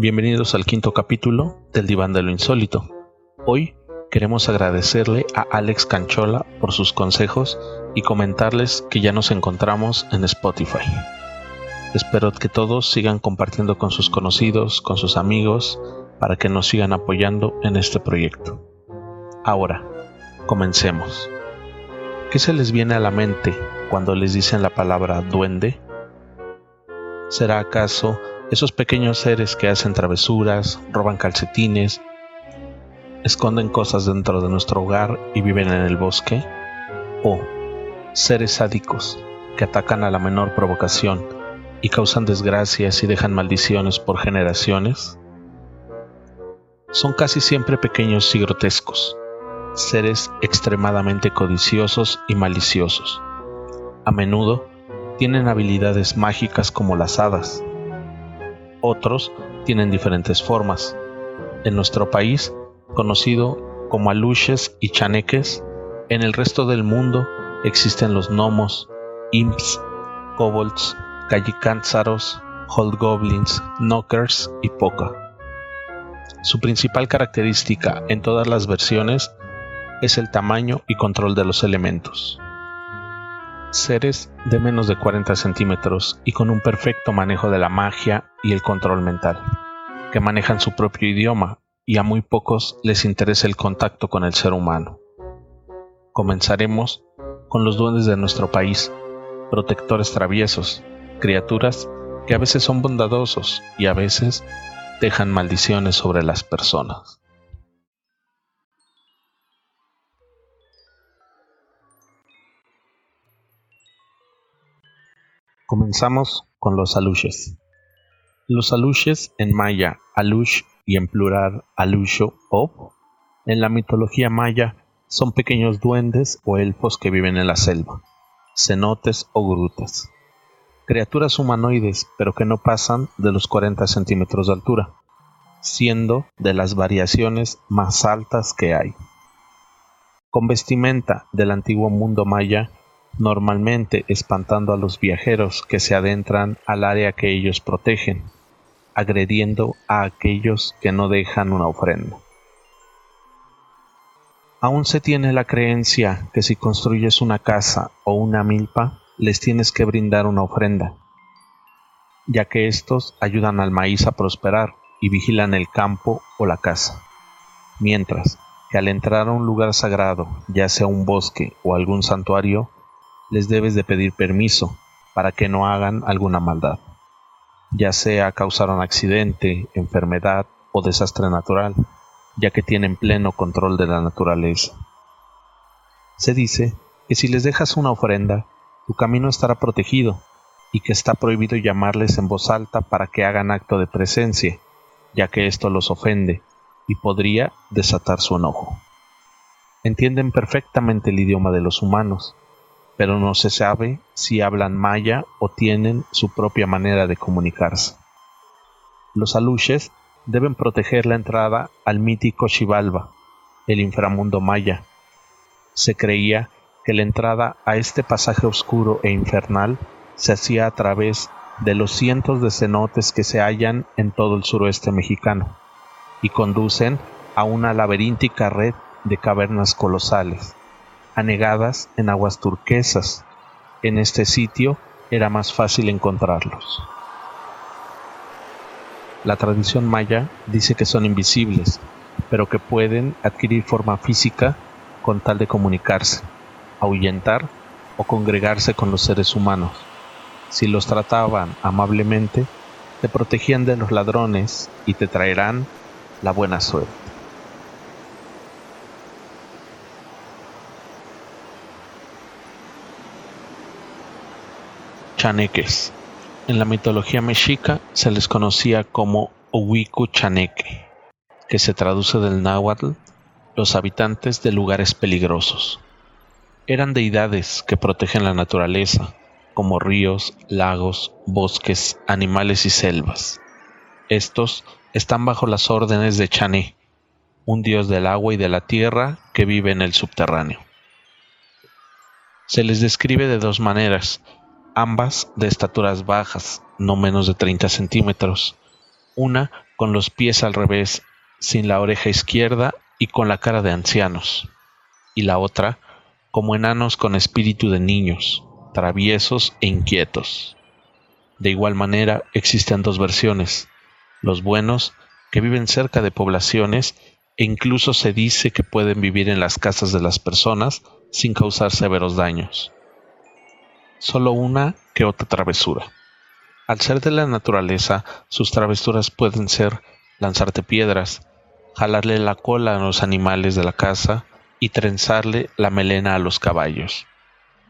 Bienvenidos al quinto capítulo del Diván de lo Insólito. Hoy queremos agradecerle a Alex Canchola por sus consejos y comentarles que ya nos encontramos en Spotify. Espero que todos sigan compartiendo con sus conocidos, con sus amigos, para que nos sigan apoyando en este proyecto. Ahora, comencemos. ¿Qué se les viene a la mente cuando les dicen la palabra duende? ¿Será acaso esos pequeños seres que hacen travesuras, roban calcetines, esconden cosas dentro de nuestro hogar y viven en el bosque? ¿O seres sádicos que atacan a la menor provocación y causan desgracias y dejan maldiciones por generaciones? Son casi siempre pequeños y grotescos, seres extremadamente codiciosos y maliciosos. A menudo tienen habilidades mágicas como las hadas. Otros tienen diferentes formas. En nuestro país, conocido como aluches y chaneques, en el resto del mundo existen los gnomos, imps, kobolds, gallicánzaros, goblins, knockers y poca. Su principal característica en todas las versiones es el tamaño y control de los elementos. Seres de menos de 40 centímetros y con un perfecto manejo de la magia y el control mental, que manejan su propio idioma y a muy pocos les interesa el contacto con el ser humano. Comenzaremos con los duendes de nuestro país, protectores traviesos, criaturas que a veces son bondadosos y a veces dejan maldiciones sobre las personas. Comenzamos con los aluches. Los aluches en maya, alush y en plural alusho o, en la mitología maya son pequeños duendes o elfos que viven en la selva, cenotes o grutas. Criaturas humanoides pero que no pasan de los 40 centímetros de altura, siendo de las variaciones más altas que hay. Con vestimenta del antiguo mundo maya normalmente espantando a los viajeros que se adentran al área que ellos protegen, agrediendo a aquellos que no dejan una ofrenda. Aún se tiene la creencia que si construyes una casa o una milpa, les tienes que brindar una ofrenda, ya que estos ayudan al maíz a prosperar y vigilan el campo o la casa, mientras que al entrar a un lugar sagrado, ya sea un bosque o algún santuario, les debes de pedir permiso para que no hagan alguna maldad, ya sea causar un accidente, enfermedad o desastre natural, ya que tienen pleno control de la naturaleza. Se dice que si les dejas una ofrenda, tu camino estará protegido y que está prohibido llamarles en voz alta para que hagan acto de presencia, ya que esto los ofende y podría desatar su enojo. Entienden perfectamente el idioma de los humanos pero no se sabe si hablan maya o tienen su propia manera de comunicarse. Los aluches deben proteger la entrada al mítico Xibalba, el inframundo maya. Se creía que la entrada a este pasaje oscuro e infernal se hacía a través de los cientos de cenotes que se hallan en todo el suroeste mexicano y conducen a una laberíntica red de cavernas colosales anegadas en aguas turquesas. En este sitio era más fácil encontrarlos. La tradición maya dice que son invisibles, pero que pueden adquirir forma física con tal de comunicarse, ahuyentar o congregarse con los seres humanos. Si los trataban amablemente, te protegían de los ladrones y te traerán la buena suerte. Chaneques. En la mitología mexica se les conocía como Owiku Chaneque, que se traduce del náhuatl los habitantes de lugares peligrosos. Eran deidades que protegen la naturaleza, como ríos, lagos, bosques, animales y selvas. Estos están bajo las órdenes de Chané, un dios del agua y de la tierra que vive en el subterráneo. Se les describe de dos maneras, ambas de estaturas bajas, no menos de 30 centímetros, una con los pies al revés, sin la oreja izquierda y con la cara de ancianos, y la otra como enanos con espíritu de niños, traviesos e inquietos. De igual manera existen dos versiones, los buenos, que viven cerca de poblaciones e incluso se dice que pueden vivir en las casas de las personas sin causar severos daños. Solo una que otra travesura. Al ser de la naturaleza, sus travesuras pueden ser lanzarte piedras, jalarle la cola a los animales de la casa y trenzarle la melena a los caballos.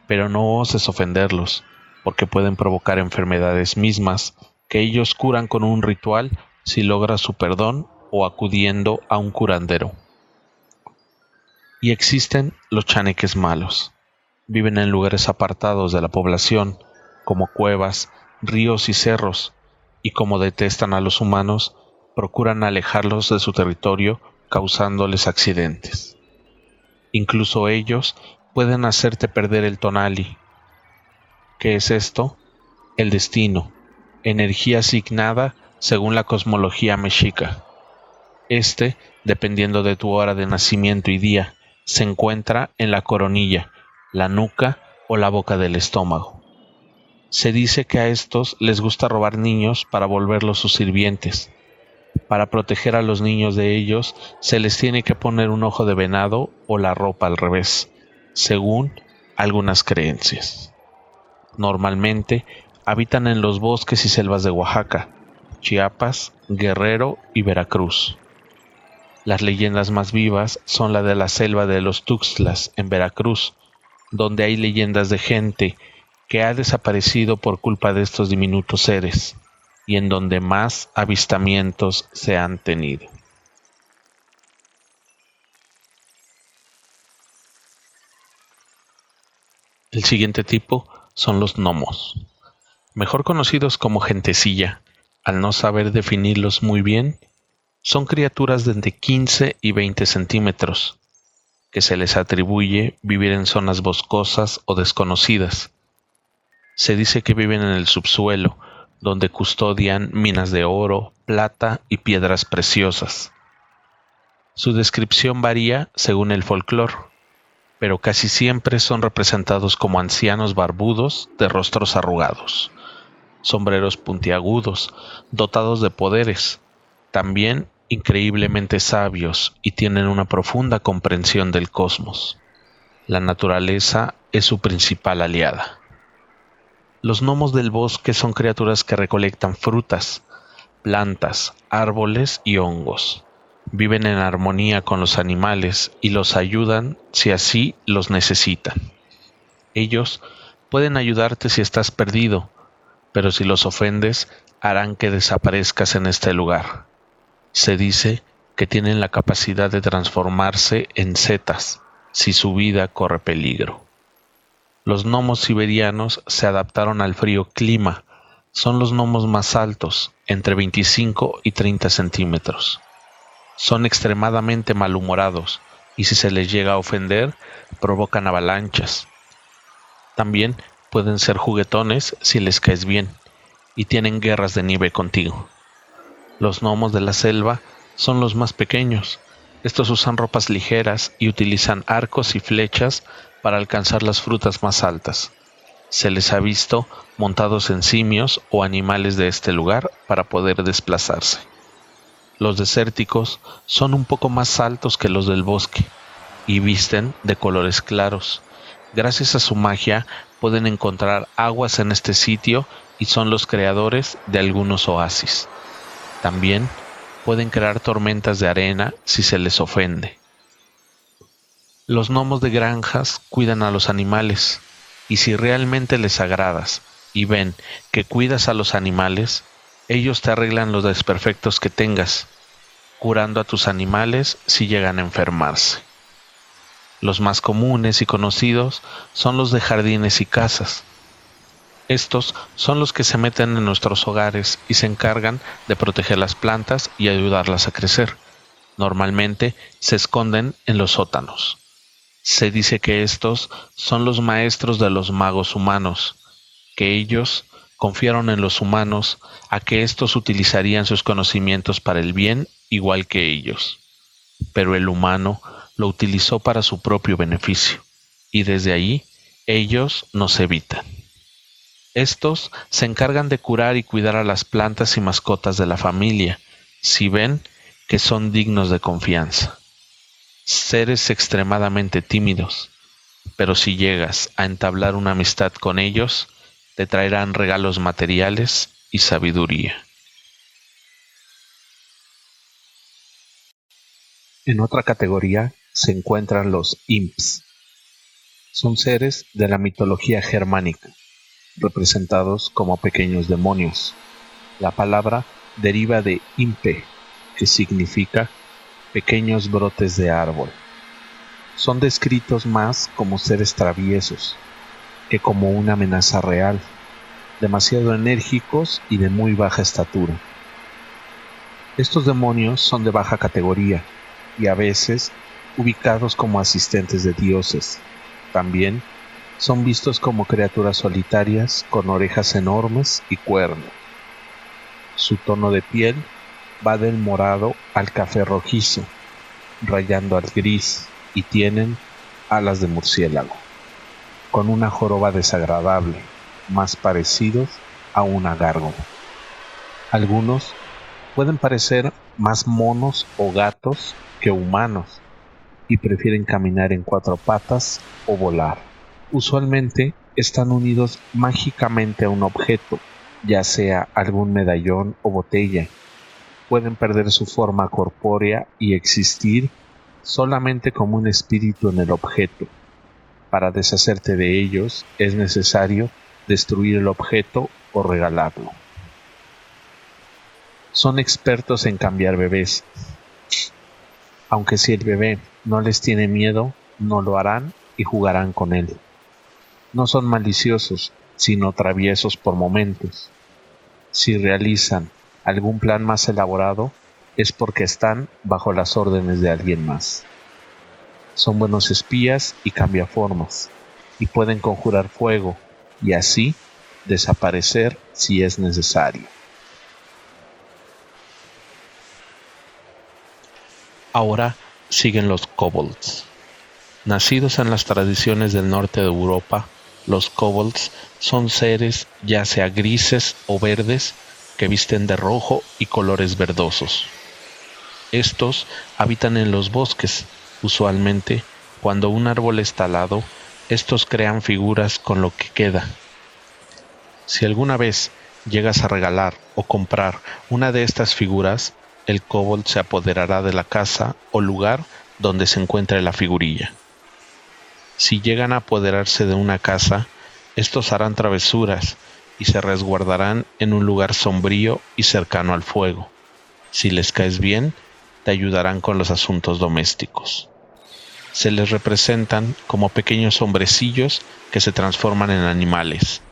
Pero no oses ofenderlos, porque pueden provocar enfermedades mismas que ellos curan con un ritual si logras su perdón o acudiendo a un curandero. Y existen los chaneques malos. Viven en lugares apartados de la población, como cuevas, ríos y cerros, y como detestan a los humanos, procuran alejarlos de su territorio causándoles accidentes. Incluso ellos pueden hacerte perder el tonali. ¿Qué es esto? El destino, energía asignada según la cosmología mexica. Este, dependiendo de tu hora de nacimiento y día, se encuentra en la coronilla, la nuca o la boca del estómago. Se dice que a estos les gusta robar niños para volverlos sus sirvientes. Para proteger a los niños de ellos, se les tiene que poner un ojo de venado o la ropa al revés, según algunas creencias. Normalmente habitan en los bosques y selvas de Oaxaca, Chiapas, Guerrero y Veracruz. Las leyendas más vivas son la de la selva de los Tuxtlas en Veracruz, donde hay leyendas de gente que ha desaparecido por culpa de estos diminutos seres, y en donde más avistamientos se han tenido. El siguiente tipo son los gnomos, mejor conocidos como gentecilla, al no saber definirlos muy bien, son criaturas de entre 15 y 20 centímetros, que se les atribuye vivir en zonas boscosas o desconocidas. Se dice que viven en el subsuelo, donde custodian minas de oro, plata y piedras preciosas. Su descripción varía según el folclore, pero casi siempre son representados como ancianos barbudos de rostros arrugados sombreros puntiagudos, dotados de poderes, también increíblemente sabios y tienen una profunda comprensión del cosmos. La naturaleza es su principal aliada. Los gnomos del bosque son criaturas que recolectan frutas, plantas, árboles y hongos. Viven en armonía con los animales y los ayudan si así los necesitan. Ellos pueden ayudarte si estás perdido, pero si los ofendes harán que desaparezcas en este lugar. Se dice que tienen la capacidad de transformarse en setas si su vida corre peligro. Los gnomos siberianos se adaptaron al frío clima. Son los gnomos más altos, entre 25 y 30 centímetros. Son extremadamente malhumorados y si se les llega a ofender, provocan avalanchas. También pueden ser juguetones si les caes bien, y tienen guerras de nieve contigo. Los gnomos de la selva son los más pequeños. Estos usan ropas ligeras y utilizan arcos y flechas para alcanzar las frutas más altas. Se les ha visto montados en simios o animales de este lugar para poder desplazarse. Los desérticos son un poco más altos que los del bosque y visten de colores claros. Gracias a su magia pueden encontrar aguas en este sitio y son los creadores de algunos oasis. También pueden crear tormentas de arena si se les ofende. Los gnomos de granjas cuidan a los animales y si realmente les agradas y ven que cuidas a los animales, ellos te arreglan los desperfectos que tengas, curando a tus animales si llegan a enfermarse. Los más comunes y conocidos son los de jardines y casas. Estos son los que se meten en nuestros hogares y se encargan de proteger las plantas y ayudarlas a crecer. Normalmente se esconden en los sótanos. Se dice que estos son los maestros de los magos humanos, que ellos Confiaron en los humanos a que éstos utilizarían sus conocimientos para el bien igual que ellos. Pero el humano lo utilizó para su propio beneficio, y desde ahí ellos nos evitan. Estos se encargan de curar y cuidar a las plantas y mascotas de la familia, si ven que son dignos de confianza. Seres extremadamente tímidos, pero si llegas a entablar una amistad con ellos, te traerán regalos materiales y sabiduría. En otra categoría se encuentran los imps. Son seres de la mitología germánica, representados como pequeños demonios. La palabra deriva de impe, que significa pequeños brotes de árbol son descritos más como seres traviesos que como una amenaza real, demasiado enérgicos y de muy baja estatura. Estos demonios son de baja categoría y a veces ubicados como asistentes de dioses. También son vistos como criaturas solitarias con orejas enormes y cuernos. Su tono de piel va del morado al café rojizo, rayando al gris, y tienen alas de murciélago, con una joroba desagradable, más parecidos a una gárgola. Algunos pueden parecer más monos o gatos que humanos y prefieren caminar en cuatro patas o volar. Usualmente están unidos mágicamente a un objeto, ya sea algún medallón o botella. Pueden perder su forma corpórea y existir solamente como un espíritu en el objeto. Para deshacerte de ellos es necesario destruir el objeto o regalarlo. Son expertos en cambiar bebés. Aunque si el bebé no les tiene miedo, no lo harán y jugarán con él. No son maliciosos, sino traviesos por momentos. Si realizan algún plan más elaborado, es porque están bajo las órdenes de alguien más. Son buenos espías y cambiaformas, y pueden conjurar fuego y así desaparecer si es necesario. Ahora siguen los kobolds. Nacidos en las tradiciones del norte de Europa, los kobolds son seres ya sea grises o verdes que visten de rojo y colores verdosos. Estos habitan en los bosques. Usualmente, cuando un árbol es talado, estos crean figuras con lo que queda. Si alguna vez llegas a regalar o comprar una de estas figuras, el kobold se apoderará de la casa o lugar donde se encuentre la figurilla. Si llegan a apoderarse de una casa, estos harán travesuras y se resguardarán en un lugar sombrío y cercano al fuego. Si les caes bien, te ayudarán con los asuntos domésticos. Se les representan como pequeños hombrecillos que se transforman en animales,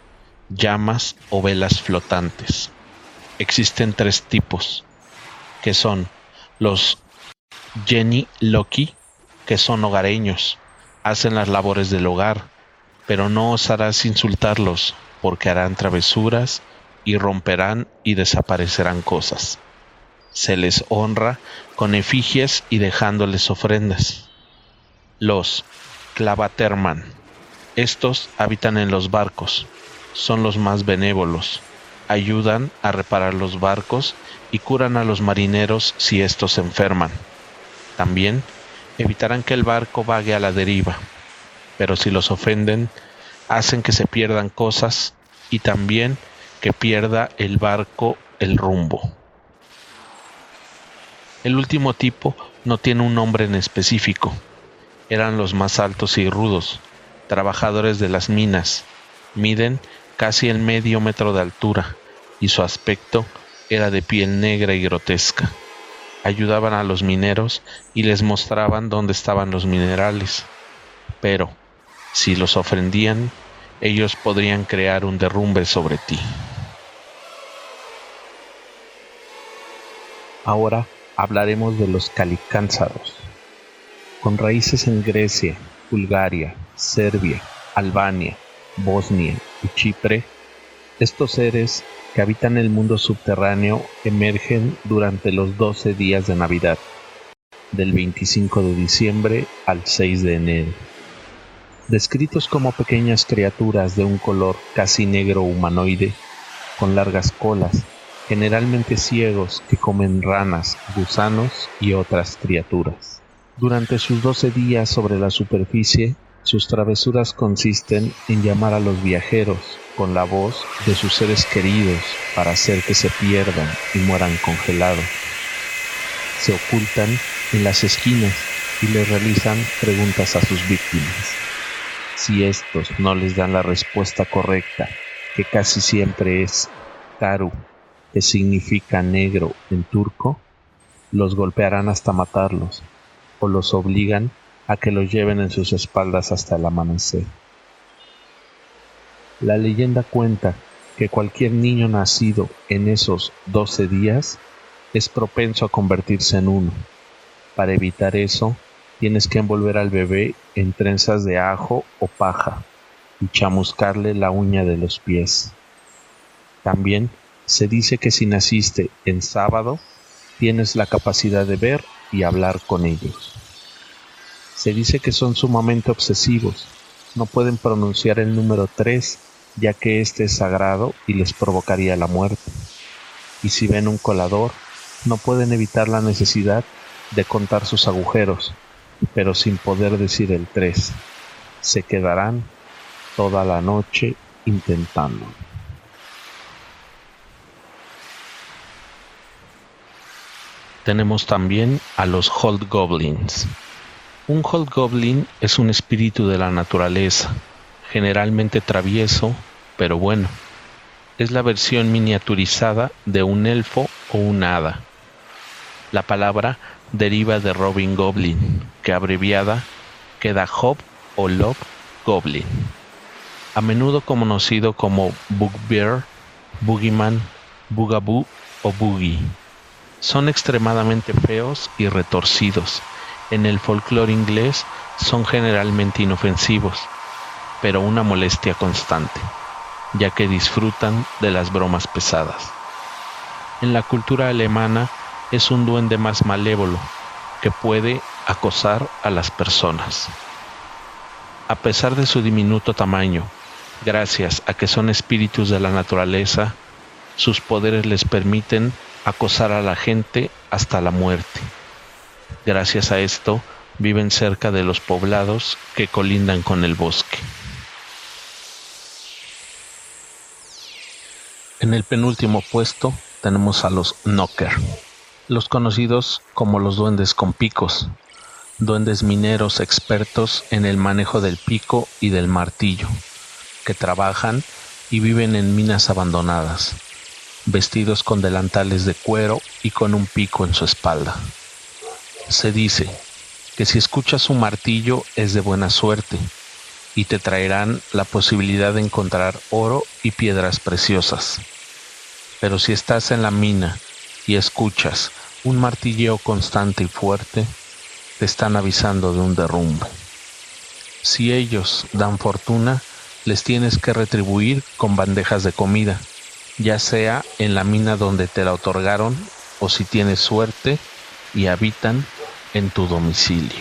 llamas o velas flotantes. Existen tres tipos, que son los Jenny Loki, que son hogareños, hacen las labores del hogar, pero no osarás insultarlos, porque harán travesuras y romperán y desaparecerán cosas se les honra con efigies y dejándoles ofrendas. Los clavaterman. Estos habitan en los barcos, son los más benévolos, ayudan a reparar los barcos y curan a los marineros si éstos se enferman. También evitarán que el barco vague a la deriva, pero si los ofenden, hacen que se pierdan cosas y también que pierda el barco el rumbo. El último tipo no tiene un nombre en específico. Eran los más altos y rudos, trabajadores de las minas. Miden casi el medio metro de altura y su aspecto era de piel negra y grotesca. Ayudaban a los mineros y les mostraban dónde estaban los minerales. Pero, si los ofendían, ellos podrían crear un derrumbe sobre ti. Ahora hablaremos de los calicánzaros, con raíces en Grecia, Bulgaria, Serbia, Albania, Bosnia y Chipre, Estos seres que habitan el mundo subterráneo emergen durante los 12 días de Navidad, del 25 de diciembre al 6 de enero. Descritos como pequeñas criaturas de un color casi negro humanoide, con largas colas, generalmente ciegos que comen ranas, gusanos y otras criaturas. Durante sus 12 días sobre la superficie, sus travesuras consisten en llamar a los viajeros con la voz de sus seres queridos para hacer que se pierdan y mueran congelados. Se ocultan en las esquinas y les realizan preguntas a sus víctimas. Si estos no les dan la respuesta correcta, que casi siempre es Karu, que significa negro en turco, los golpearán hasta matarlos o los obligan a que los lleven en sus espaldas hasta el amanecer. La leyenda cuenta que cualquier niño nacido en esos doce días es propenso a convertirse en uno. Para evitar eso, tienes que envolver al bebé en trenzas de ajo o paja y chamuscarle la uña de los pies. También se dice que si naciste en sábado, tienes la capacidad de ver y hablar con ellos. Se dice que son sumamente obsesivos, no pueden pronunciar el número 3 ya que éste es sagrado y les provocaría la muerte. Y si ven un colador, no pueden evitar la necesidad de contar sus agujeros, pero sin poder decir el 3. Se quedarán toda la noche intentando. Tenemos también a los Hold Goblins. Un Hold Goblin es un espíritu de la naturaleza, generalmente travieso, pero bueno. Es la versión miniaturizada de un elfo o un hada. La palabra deriva de Robin Goblin, que abreviada queda Hob o Lob Goblin. A menudo conocido como Bugbear, Boogeyman, Bugaboo o Boogie. Son extremadamente feos y retorcidos. En el folclore inglés son generalmente inofensivos pero una molestia constante, ya que disfrutan de las bromas pesadas. En la cultura alemana es un duende más malévolo que puede acosar a las personas. A pesar de su diminuto tamaño, gracias a que son espíritus de la naturaleza, sus poderes les permiten acosar a la gente hasta la muerte. Gracias a esto, viven cerca de los poblados que colindan con el bosque. En el penúltimo puesto tenemos a los Knocker, los conocidos como los duendes con picos, duendes mineros expertos en el manejo del pico y del martillo, que trabajan y viven en minas abandonadas, vestidos con delantales de cuero y con un pico en su espalda. Se dice que si escuchas un martillo es de buena suerte y te traerán la posibilidad de encontrar oro y piedras preciosas. Pero si estás en la mina y escuchas un martilleo constante y fuerte, te están avisando de un derrumbe. Si ellos dan fortuna, les tienes que retribuir con bandejas de comida, ya sea en la mina donde te la otorgaron o si tienes suerte y habitan en tu domicilio.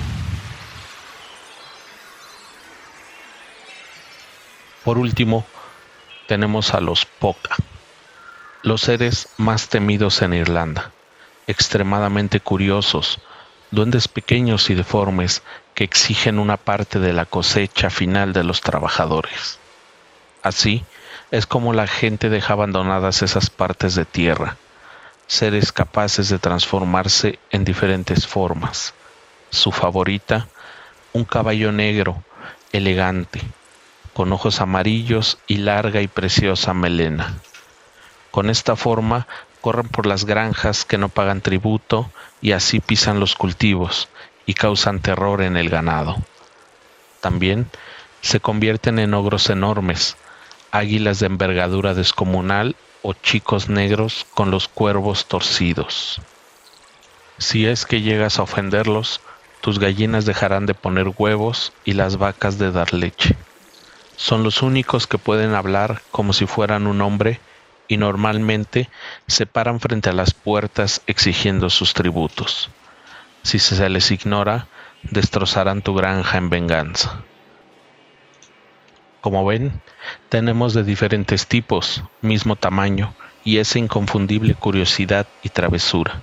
Por último, tenemos a los Poca, los seres más temidos en Irlanda, extremadamente curiosos, duendes pequeños y deformes que exigen una parte de la cosecha final de los trabajadores. Así es como la gente deja abandonadas esas partes de tierra, seres capaces de transformarse en diferentes formas. Su favorita, un caballo negro, elegante, con ojos amarillos y larga y preciosa melena. Con esta forma corren por las granjas que no pagan tributo y así pisan los cultivos y causan terror en el ganado. También se convierten en ogros enormes, águilas de envergadura descomunal o chicos negros con los cuervos torcidos. Si es que llegas a ofenderlos, tus gallinas dejarán de poner huevos y las vacas de dar leche. Son los únicos que pueden hablar como si fueran un hombre y normalmente se paran frente a las puertas exigiendo sus tributos. Si se les ignora, destrozarán tu granja en venganza. Como ven, tenemos de diferentes tipos, mismo tamaño y esa inconfundible curiosidad y travesura.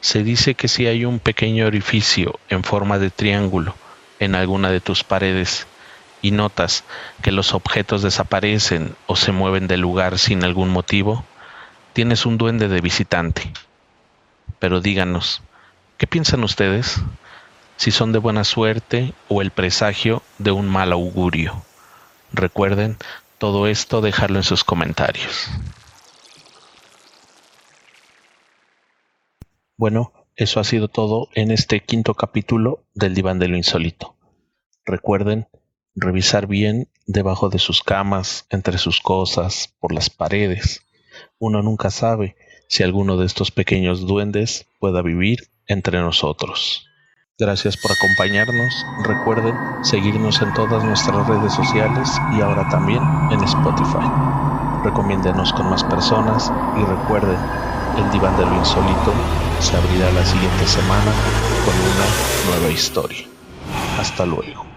Se dice que si hay un pequeño orificio en forma de triángulo en alguna de tus paredes y notas que los objetos desaparecen o se mueven del lugar sin algún motivo, tienes un duende de visitante. Pero díganos, ¿qué piensan ustedes? Si son de buena suerte o el presagio de un mal augurio. Recuerden todo esto dejarlo en sus comentarios. Bueno, eso ha sido todo en este quinto capítulo del diván de lo insólito. Recuerden revisar bien debajo de sus camas, entre sus cosas, por las paredes. Uno nunca sabe si alguno de estos pequeños duendes pueda vivir entre nosotros. Gracias por acompañarnos. Recuerden seguirnos en todas nuestras redes sociales y ahora también en Spotify. Recomiéndenos con más personas y recuerden, el diván de lo insólito se abrirá la siguiente semana con una nueva historia. Hasta luego.